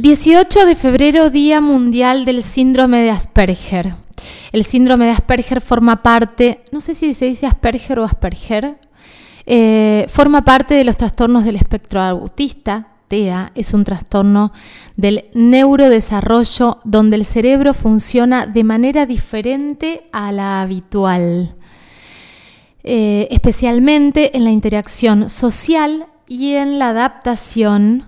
18 de febrero, Día Mundial del Síndrome de Asperger. El síndrome de Asperger forma parte, no sé si se dice Asperger o Asperger, eh, forma parte de los trastornos del espectro autista. TEA es un trastorno del neurodesarrollo donde el cerebro funciona de manera diferente a la habitual, eh, especialmente en la interacción social y en la adaptación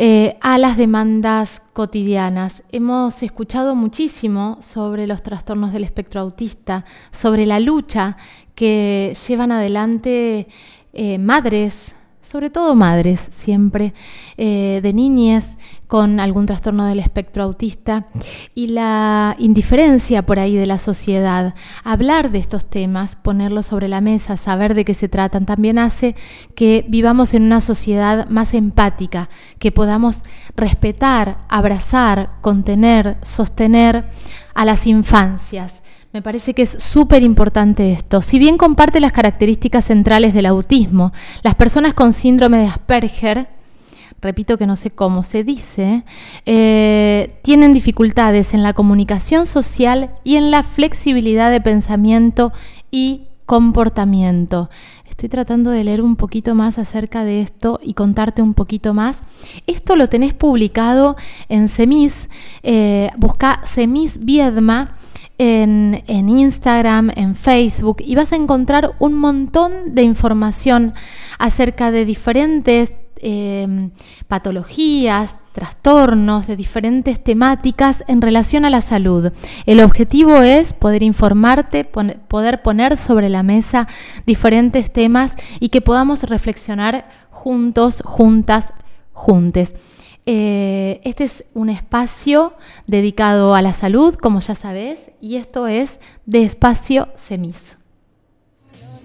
eh, a las demandas cotidianas. Hemos escuchado muchísimo sobre los trastornos del espectro autista, sobre la lucha que llevan adelante eh, madres, sobre todo madres siempre, eh, de niñas con algún trastorno del espectro autista y la indiferencia por ahí de la sociedad. Hablar de estos temas, ponerlos sobre la mesa, saber de qué se tratan, también hace que vivamos en una sociedad más empática, que podamos respetar, abrazar, contener, sostener a las infancias me parece que es súper importante esto. Si bien comparte las características centrales del autismo, las personas con síndrome de Asperger, repito que no sé cómo se dice, eh, tienen dificultades en la comunicación social y en la flexibilidad de pensamiento y comportamiento. Estoy tratando de leer un poquito más acerca de esto y contarte un poquito más. Esto lo tenés publicado en Semis. Eh, busca Semis Viedma en, Instagram, en Facebook, y vas a encontrar un montón de información acerca de diferentes em, patologías, trastornos, de diferentes temáticas en relación a la salud. El objetivo es poder informarte, poder poner sobre la mesa diferentes temas y que podamos reflexionar juntos, juntas, juntes. Eh, este es un espacio dedicado a la salud, como ya sabes, y esto es de Espacio Semis.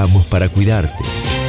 Estamos para cuidarte.